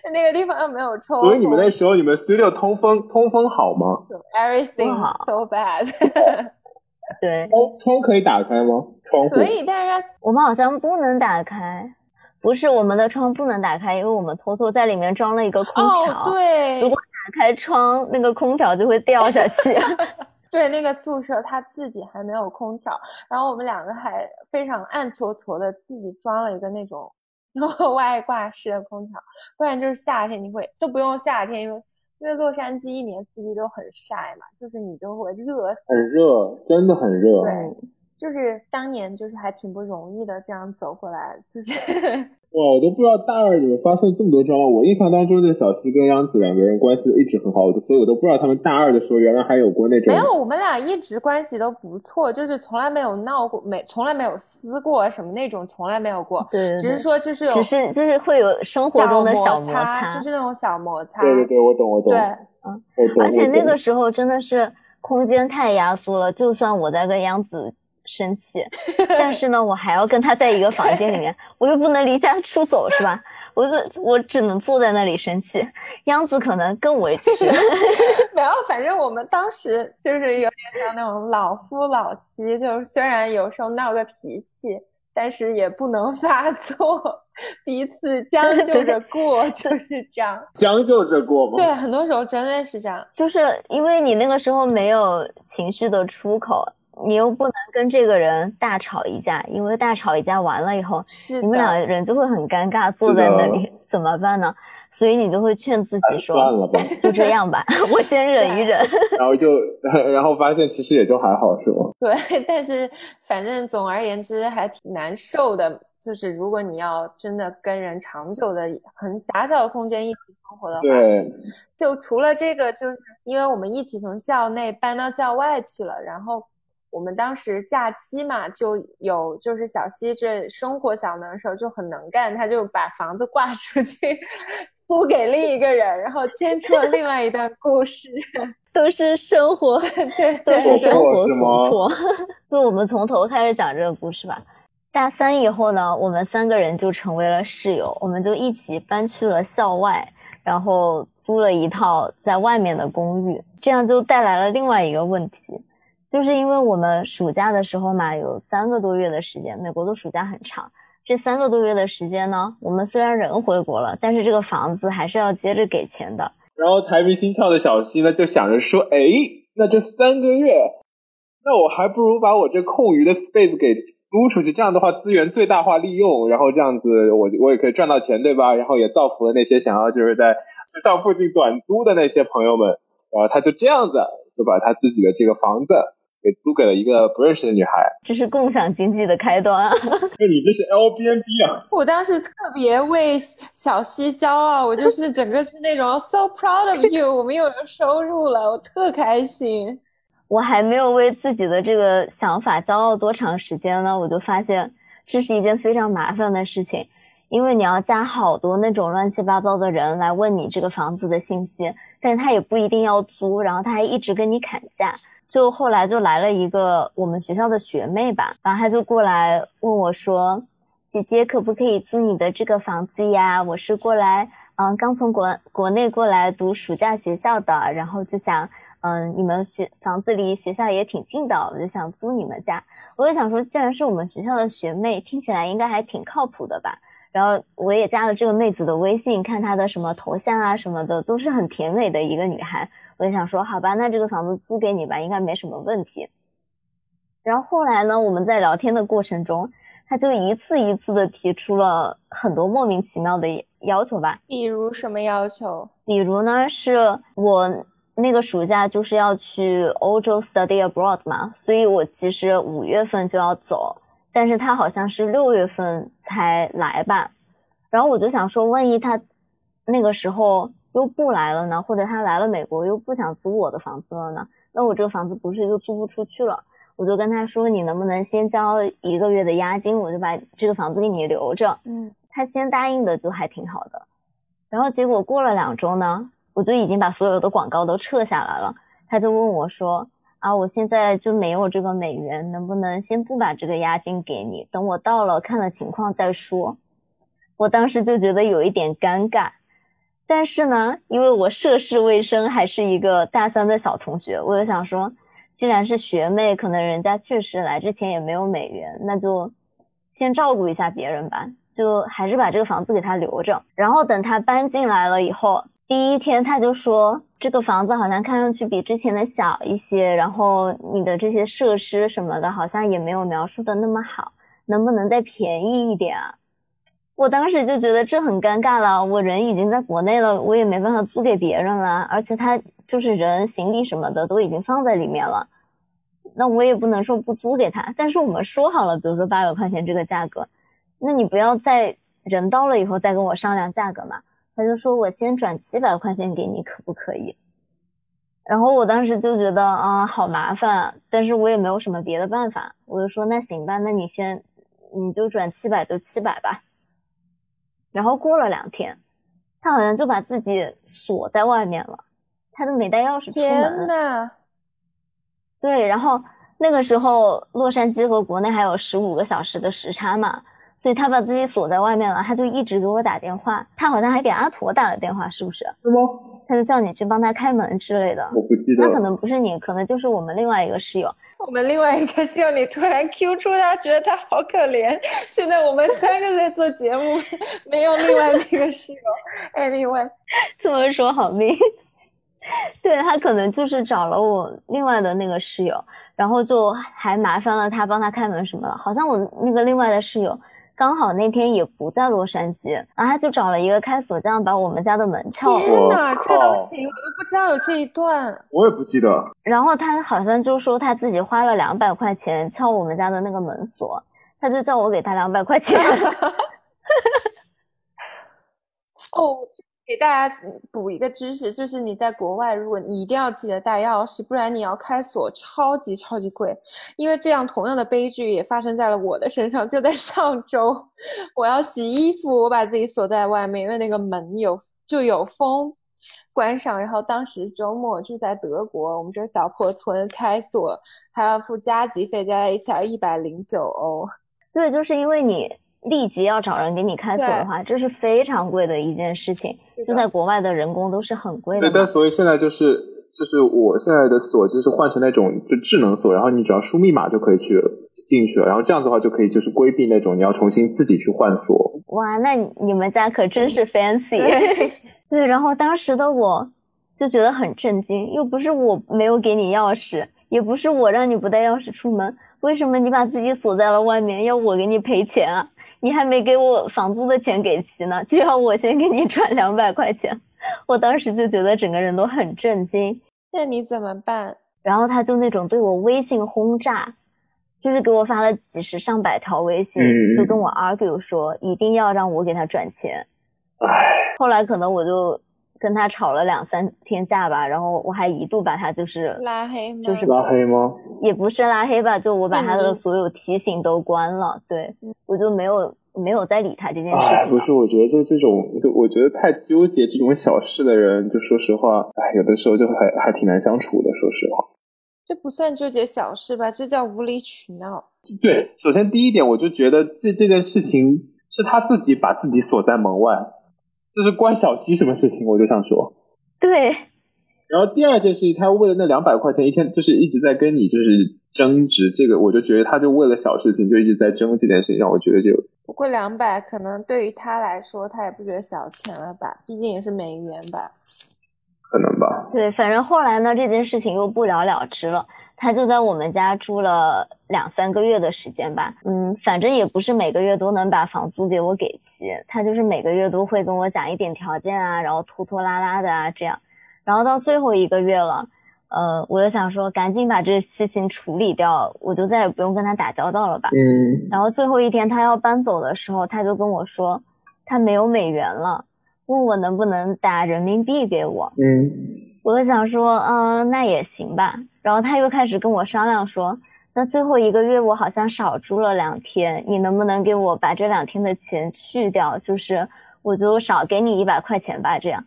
对那个地方又没有抽，所以你们那时候你们 studio 通风通风好吗？everything 不好 so bad，对，窗窗可以打开吗？窗户可以，但是我们好像不能打开，不是我们的窗不能打开，因为我们偷偷在里面装了一个空调。哦，对，如果打开窗，那个空调就会掉下去。对，那个宿舍他自己还没有空调，然后我们两个还非常暗搓搓的自己装了一个那种外挂式的空调，不然就是夏天你会都不用夏天，因为因为洛杉矶一年四季都很晒嘛，就是你就会热死。很热，真的很热。对，就是当年就是还挺不容易的，这样走过来，就是哇，我都不知道大二你们发生这么多 drama。我印象当中，这个小西跟央子两个人关系一直很好，我所以我都不知道他们大二的时候原来还有过那种没有，我们俩一直关系都不错，就是从来没有闹过，没从来没有撕过什么那种，从来没有过。对对对只是说就是有只是就是会有生活中的小摩擦，就是那种小摩擦。对对对，我懂我懂，对我懂。而且那个时候真的是空间太压缩了，就算我在跟杨子生气，但是呢，我还要跟他在一个房间里面，我又不能离家出走，是吧？我就我只能坐在那里生气，杨子可能更委屈。没有，反正我们当时就是有点像那种老夫老妻，就是虽然有时候闹个脾气，但是也不能发作，彼此将就着过，就是这样。将就着过吗。对，很多时候真的是这样。就是因为你那个时候没有情绪的出口，你又不能跟这个人大吵一架，因为大吵一架完了以后，是你们两个，人就会很尴尬，坐在那里怎么办呢？所以你就会劝自己说算，了吧，就这样吧，我先忍一忍。然后就 然后发现其实也就还好，是吗？对，但是反正总而言之还挺难受的。就是如果你要真的跟人长久的很狭小的空间一起生活的话，对，就除了这个，就是因为我们一起从校内搬到校外去了，然后我们当时假期嘛，就有就是小西这生活小能手就很能干，他就把房子挂出去租给另一个人，然后牵出了另外一段故事。都是生活，对，都是生活所迫。就我们从头开始讲这个故事吧。大三以后呢，我们三个人就成为了室友，我们就一起搬去了校外，然后租了一套在外面的公寓，这样就带来了另外一个问题，就是因为我们暑假的时候嘛，有三个多月的时间，美国的暑假很长，这三个多月的时间呢，我们虽然人回国了，但是这个房子还是要接着给钱的。然后财迷心窍的小西呢，就想着说，哎，那这三个月，那我还不如把我这空余的 space 给租出去，这样的话资源最大化利用，然后这样子我我也可以赚到钱，对吧？然后也造福了那些想要就是在学校附近短租的那些朋友们。然后他就这样子就把他自己的这个房子给租给了一个不认识的女孩。这是共享经济的开端啊！那 你这是 Airbnb 啊？我当时特别为小西骄傲，我就是整个是那种 so proud of you，我们又有收入了，我特开心。我还没有为自己的这个想法骄傲多长时间呢，我就发现这是一件非常麻烦的事情，因为你要加好多那种乱七八糟的人来问你这个房子的信息，但是他也不一定要租，然后他还一直跟你砍价。就后来就来了一个我们学校的学妹吧，然后她就过来问我说：“姐姐可不可以租你的这个房子呀？我是过来，嗯，刚从国国内过来读暑假学校的，然后就想。”嗯，你们学房子离学校也挺近的，我就想租你们家。我就想说，既然是我们学校的学妹，听起来应该还挺靠谱的吧。然后我也加了这个妹子的微信，看她的什么头像啊什么的，都是很甜美的一个女孩。我就想说，好吧，那这个房子租给你吧，应该没什么问题。然后后来呢，我们在聊天的过程中，她就一次一次的提出了很多莫名其妙的要求吧。比如什么要求？比如呢，是我。那个暑假就是要去欧洲 study abroad 嘛，所以我其实五月份就要走，但是他好像是六月份才来吧，然后我就想说，万一他那个时候又不来了呢，或者他来了美国又不想租我的房子了呢，那我这个房子不是就租不出去了？我就跟他说，你能不能先交一个月的押金，我就把这个房子给你留着。嗯，他先答应的就还挺好的，然后结果过了两周呢。我就已经把所有的广告都撤下来了，他就问我说：“啊，我现在就没有这个美元，能不能先不把这个押金给你，等我到了看了情况再说？”我当时就觉得有一点尴尬，但是呢，因为我涉世未深，还是一个大三的小同学，我就想说，既然是学妹，可能人家确实来之前也没有美元，那就先照顾一下别人吧，就还是把这个房子给他留着，然后等他搬进来了以后。第一天他就说这个房子好像看上去比之前的小一些，然后你的这些设施什么的好像也没有描述的那么好，能不能再便宜一点啊？我当时就觉得这很尴尬了，我人已经在国内了，我也没办法租给别人了，而且他就是人行李什么的都已经放在里面了，那我也不能说不租给他，但是我们说好了，比如说八百块钱这个价格，那你不要在人到了以后再跟我商量价格嘛。他就说：“我先转七百块钱给你，可不可以？”然后我当时就觉得啊，好麻烦，但是我也没有什么别的办法，我就说：“那行吧，那你先，你就转七百就七百吧。”然后过了两天，他好像就把自己锁在外面了，他都没带钥匙出门。天呐！对，然后那个时候洛杉矶和国内还有十五个小时的时差嘛。所以他把自己锁在外面了，他就一直给我打电话，他好像还给阿婆打了电话，是不是？是吗？他就叫你去帮他开门之类的。我不记得。那可能不是你，可能就是我们另外一个室友。我们另外一个室友，你突然 Q 出他，觉得他好可怜。现在我们三个在做节目，没有另外那个室友。Anyway，这么说好命。对他可能就是找了我另外的那个室友，然后就还麻烦了他帮他开门什么的。好像我那个另外的室友。刚好那天也不在洛杉矶，然后他就找了一个开锁匠把我们家的门撬了。天哪，这都行，我都不知道有这一段。我也不记得。然后他好像就说他自己花了两百块钱撬我们家的那个门锁，他就叫我给他两百块钱。哦。给大家补一个知识，就是你在国外，如果你一定要记得带钥匙，不然你要开锁，超级超级贵。因为这样同样的悲剧也发生在了我的身上。就在上周，我要洗衣服，我把自己锁在外面，因为那个门有就有风，关上。然后当时周末就在德国，我们这小破村开锁还要付加急费，加在一起要一百零九欧。对，就是因为你立即要找人给你开锁的话，这是非常贵的一件事情。就在国外的人工都是很贵的。对，但所以现在就是。就是我现在的锁，就是换成那种就智能锁，然后你只要输密码就可以去进去了，然后这样的话就可以就是规避那种你要重新自己去换锁。哇，那你们家可真是 fancy。对，然后当时的我就觉得很震惊，又不是我没有给你钥匙，也不是我让你不带钥匙出门，为什么你把自己锁在了外面，要我给你赔钱啊？你还没给我房租的钱给齐呢，就要我先给你转两百块钱。我当时就觉得整个人都很震惊，那你怎么办？然后他就那种对我微信轰炸，就是给我发了几十上百条微信，就跟我 argue 说一定要让我给他转钱。唉，后来可能我就跟他吵了两三天架吧，然后我还一度把他就是拉黑吗？就是拉黑吗？也不是拉黑吧，就我把他的所有提醒都关了，对我就没有。没有再理他这件事情。不是，我觉得就这种，就我觉得太纠结这种小事的人，就说实话，哎，有的时候就还还挺难相处的。说实话，这不算纠结小事吧？这叫无理取闹。对，首先第一点，我就觉得这这件事情是他自己把自己锁在门外，这是关小西什么事情？我就想说，对。然后第二件事情，他为了那两百块钱一天，就是一直在跟你就是争执这个，我就觉得他就为了小事情就一直在争这件事情，让我觉得就不过两百可能对于他来说，他也不觉得小钱了吧，毕竟也是美元吧，可能吧。对，反正后来呢，这件事情又不了了之了。他就在我们家住了两三个月的时间吧，嗯，反正也不是每个月都能把房租给我给齐，他就是每个月都会跟我讲一点条件啊，然后拖拖拉拉的啊这样。然后到最后一个月了，呃，我就想说赶紧把这事情处理掉，我就再也不用跟他打交道了吧。嗯。然后最后一天他要搬走的时候，他就跟我说他没有美元了，问我能不能打人民币给我。嗯。我就想说，嗯，那也行吧。然后他又开始跟我商量说，那最后一个月我好像少住了两天，你能不能给我把这两天的钱去掉？就是我就少给你一百块钱吧，这样。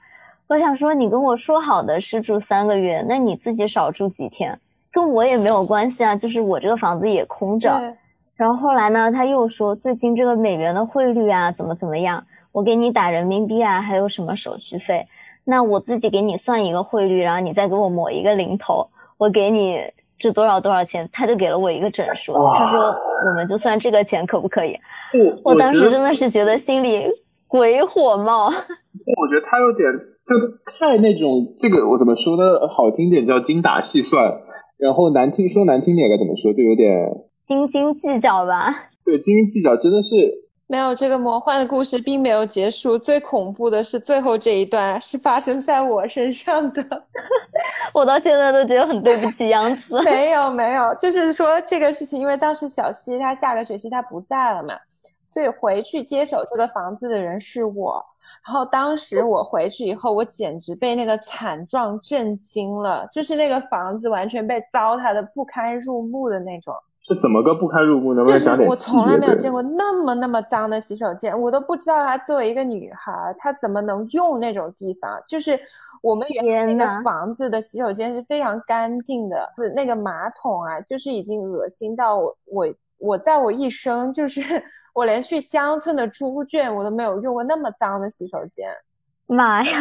我想说，你跟我说好的是住三个月，那你自己少住几天，跟我也没有关系啊。就是我这个房子也空着。然后后来呢，他又说最近这个美元的汇率啊，怎么怎么样，我给你打人民币啊，还有什么手续费？那我自己给你算一个汇率，然后你再给我抹一个零头，我给你这多少多少钱？他就给了我一个整数，他说我们就算这个钱可不可以？我当时真的是觉得心里鬼火冒。我觉得他有点。就太那种，这个我怎么说呢？好听点叫精打细算，然后难听说难听点该怎么说？就有点斤斤计较吧。对，斤斤计较真的是没有这个魔幻的故事并没有结束。最恐怖的是最后这一段是发生在我身上的，我到现在都觉得很对不起杨子。没有没有，就是说这个事情，因为当时小西她下个学期她不在了嘛，所以回去接手这个房子的人是我。然后当时我回去以后，我简直被那个惨状震惊了，就是那个房子完全被糟蹋的不堪入目的那种。是怎么个不堪入目呢？就是我从来没有见过那么那么脏的洗手间，我都不知道她作为一个女孩，她怎么能用那种地方。就是我们原来那个房子的洗手间是非常干净的，是那个马桶啊，就是已经恶心到我我我在我一生就是。我连去乡村的猪圈，我都没有用过那么脏的洗手间。妈呀！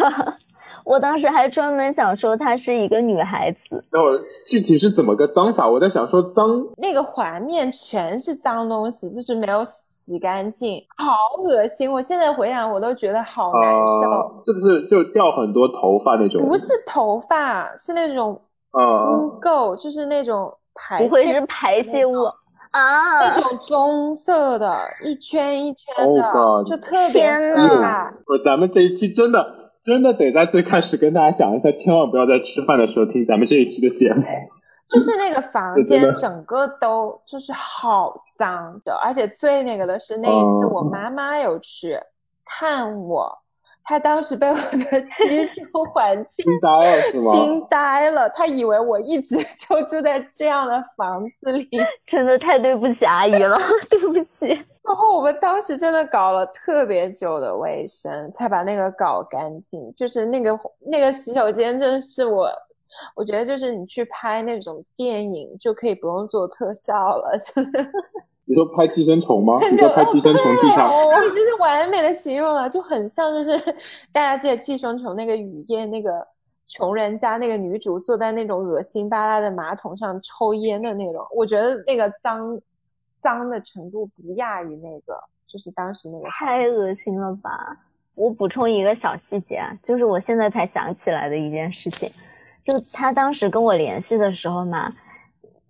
我当时还专门想说她是一个女孩子。那我具体是怎么个脏法？我在想说脏，那个环面全是脏东西，就是没有洗干净，好恶心！我现在回想，我都觉得好难受。是不是就掉很多头发那种？不是头发，是那种污垢，就是那种排，不会是排泄物。啊，那种棕色的，一圈一圈的，就特别可怕。不，咱们这一期真的真的得在最开始跟大家讲一下，千万不要在吃饭的时候听咱们这一期的节目。就是那个房间 整个都就是好脏的，而且最那个的是那一次我妈妈有去看我，他当时被我的 居住环境惊呆了是吗？惊呆了，他以为我一直就住在这样的房子里，真的太对不起阿姨了，对不起。然后我们当时真的搞了特别久的卫生，才把那个搞干净。就是那个那个洗手间，真的是我，我觉得就是你去拍那种电影就可以不用做特效了，就是。你说拍寄生虫吗？你说拍寄生虫地上？哦，就是完美的形容了，就很像就是大家记得寄生虫那个雨夜，那个穷人家那个女主坐在那种恶心巴拉的马桶上抽烟的那种。我觉得那个脏脏的程度不亚于那个，就是当时那个。太恶心了吧！我补充一个小细节啊，就是我现在才想起来的一件事情，就他当时跟我联系的时候嘛。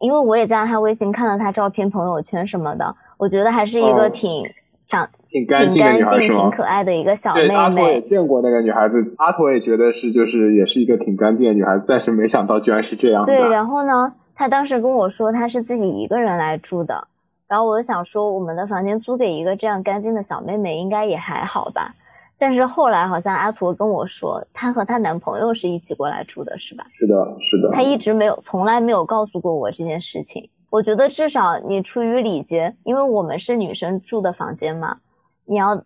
因为我也加了他微信，看了他照片、朋友圈什么的，我觉得还是一个挺长、挺干净、挺可爱的一个小妹妹。阿托也见过那个女孩子，阿托也觉得是，就是也是一个挺干净的女孩子，但是没想到居然是这样。对，然后呢，他当时跟我说他是自己一个人来住的，然后我就想说，我们的房间租给一个这样干净的小妹妹，应该也还好吧。但是后来好像阿图跟我说，她和她男朋友是一起过来住的，是吧？是的，是的。她一直没有，从来没有告诉过我这件事情。我觉得至少你出于礼节，因为我们是女生住的房间嘛，你要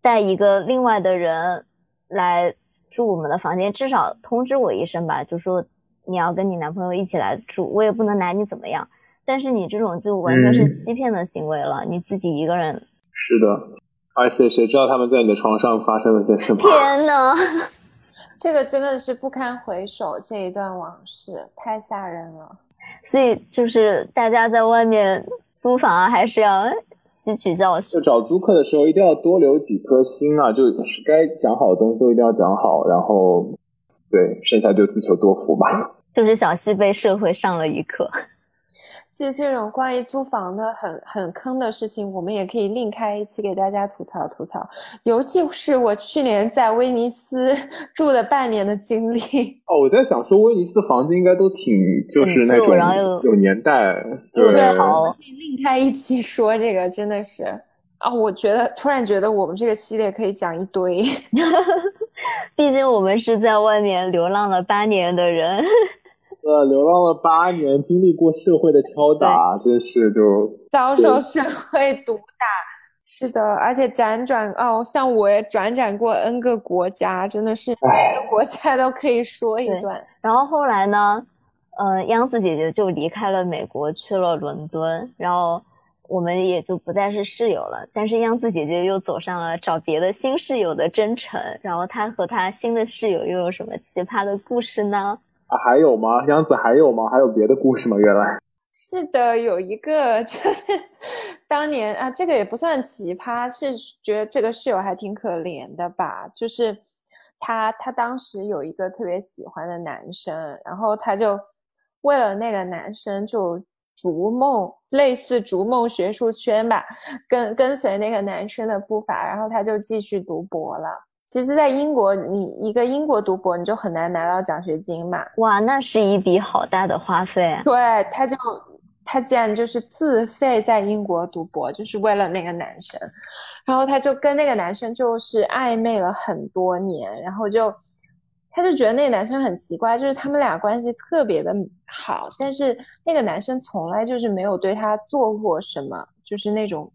带一个另外的人来住我们的房间，至少通知我一声吧，就说你要跟你男朋友一起来住，我也不能拿你怎么样。但是你这种就完全是欺骗的行为了，你自己一个人。是的。而且谁知道他们在你的床上发生了些什么？天呐，这个真的是不堪回首，这一段往事太吓人了。所以就是大家在外面租房啊，还是要吸取教训。就找租客的时候，一定要多留几颗心啊！就是该讲好的东西都一定要讲好，然后对，剩下就自求多福吧。就是小西被社会上了一课。其实这种关于租房的很很坑的事情，我们也可以另开一期给大家吐槽吐槽。尤其是我去年在威尼斯 住了半年的经历。哦，我在想说，威尼斯房子应该都挺就是那种有年代。对，好，可以另开一期说这个真的是啊，我觉得突然觉得我们这个系列可以讲一堆。毕竟我们是在外面流浪了八年的人。呃，流浪了八年，经历过社会的敲打，真是就遭受社会毒打。是的，而且辗转哦，像我也转转过 N 个国家，真的是每个国家都可以说一段。然后后来呢，呃，央子姐姐就离开了美国，去了伦敦，然后我们也就不再是室友了。但是央子姐姐又走上了找别的新室友的征程，然后她和她新的室友又有什么奇葩的故事呢？啊，还有吗？杨子还有吗？还有别的故事吗？原来是的，有一个就是 当年啊，这个也不算奇葩，是觉得这个室友还挺可怜的吧。就是他，他当时有一个特别喜欢的男生，然后他就为了那个男生就逐梦，类似逐梦学术圈吧，跟跟随那个男生的步伐，然后他就继续读博了。其实，在英国，你一个英国读博，你就很难拿到奖学金嘛。哇，那是一笔好大的花费。对，他就他竟然就是自费在英国读博，就是为了那个男生。然后他就跟那个男生就是暧昧了很多年，然后就他就觉得那个男生很奇怪，就是他们俩关系特别的好，但是那个男生从来就是没有对他做过什么，就是那种。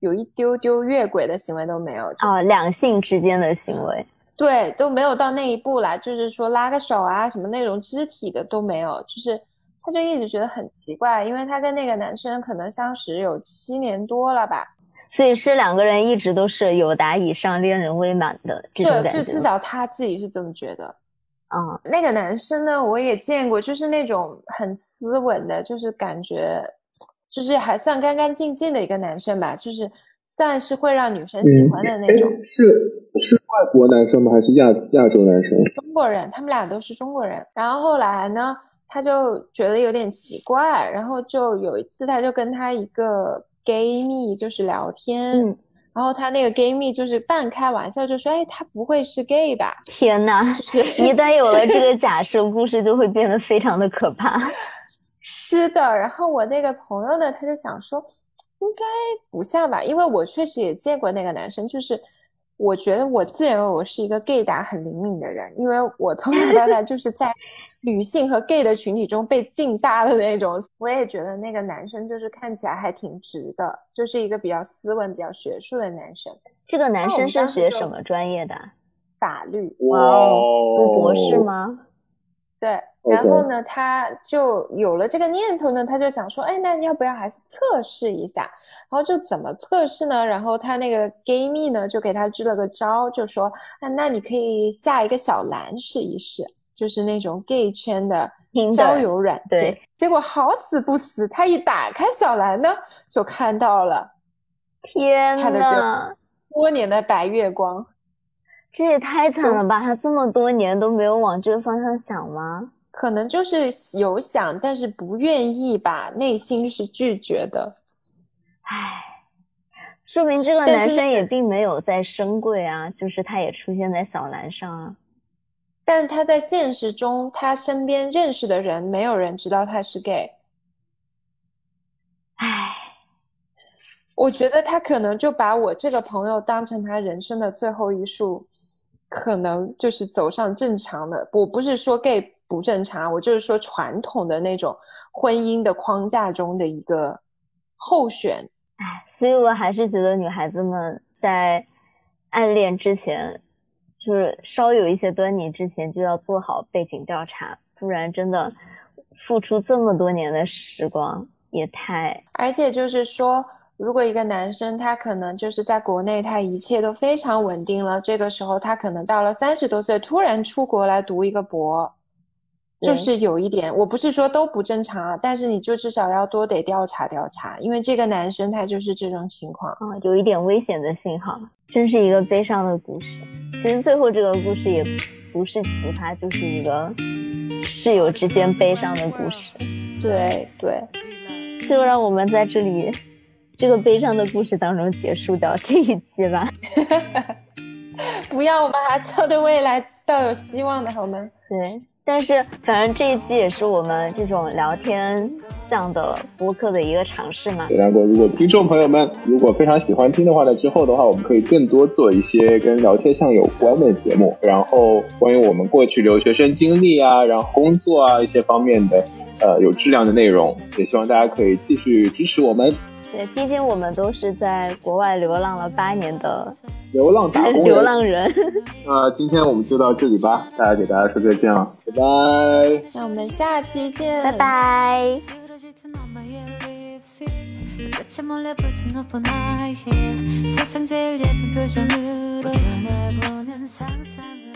有一丢丢越轨的行为都没有啊，两性之间的行为，对，都没有到那一步啦。就是说拉个手啊，什么那种肢体的都没有。就是他就一直觉得很奇怪，因为他跟那个男生可能相识有七年多了吧，所以是两个人一直都是有达以上恋人未满的这种感觉。就至少他自己是这么觉得。啊，那个男生呢，我也见过，就是那种很斯文的，就是感觉。就是还算干干净净的一个男生吧，就是算是会让女生喜欢的那种。是是外国男生吗？还是亚亚洲男生？中国人，他们俩都是中国人。然后后来呢，他就觉得有点奇怪，然后就有一次，他就跟他一个 gay 蜜就是聊天，然后他那个 gay 蜜就是半开玩笑就说：“哎，他不会是 gay 吧？”天呐，一旦有了这个假设，故事就会变得非常的可怕。是的，然后我那个朋友呢，他就想说，应该不像吧，因为我确实也见过那个男生，就是我觉得我自认为我是一个 gay 打很灵敏的人，因为我从小到大就是在女性和 gay 的群体中被浸大的那种。我也觉得那个男生就是看起来还挺直的，就是一个比较斯文、比较学术的男生。这个男生是学什么专业的？法律。哇哦，读博士吗？对。然后呢，他就有了这个念头呢，他就想说，哎，那要不要还是测试一下？然后就怎么测试呢？然后他那个 gay 蜜呢，就给他支了个招，就说，啊，那你可以下一个小蓝试一试，就是那种 gay 圈的交友软件。结果好死不死，他一打开小蓝呢，就看到了，天呐，他的这多年的白月光，这也太惨了吧！他这么多年都没有往这个方向想吗？可能就是有想，但是不愿意吧，内心是拒绝的。唉，说明这个男生也并没有在深柜啊，就是他也出现在小蓝上啊。但他在现实中，他身边认识的人，没有人知道他是 gay。唉，我觉得他可能就把我这个朋友当成他人生的最后一束，可能就是走上正常的。我不是说 gay。不正常，我就是说传统的那种婚姻的框架中的一个候选。哎，所以我还是觉得女孩子们在暗恋之前，就是稍有一些端倪之前，就要做好背景调查，不然真的付出这么多年的时光也太……而且就是说，如果一个男生他可能就是在国内他一切都非常稳定了，这个时候他可能到了三十多岁突然出国来读一个博。就是有一点，我不是说都不正常啊，但是你就至少要多得调查调查，因为这个男生他就是这种情况啊，有一点危险的信号，真是一个悲伤的故事。其实最后这个故事也不是奇葩，就是一个室友之间悲伤的故事。对对，就让我们在这里这个悲伤的故事当中结束掉这一期吧。不要，我们还是要对未来抱有希望的，好吗？对。但是，反正这一期也是我们这种聊天向的播客的一个尝试嘛。梁哥，如果听众朋友们如果非常喜欢听的话呢，之后的话我们可以更多做一些跟聊天向有关的节目，然后关于我们过去留学生经历啊，然后工作啊一些方面的，呃，有质量的内容，也希望大家可以继续支持我们。对，毕竟我们都是在国外流浪了八年的流浪打工流浪人。那今天我们就到这里吧，大家给大家说再见了，拜拜。那我们下期见，拜拜。 세상 제일 예쁜 표정으로 날 보는 상상을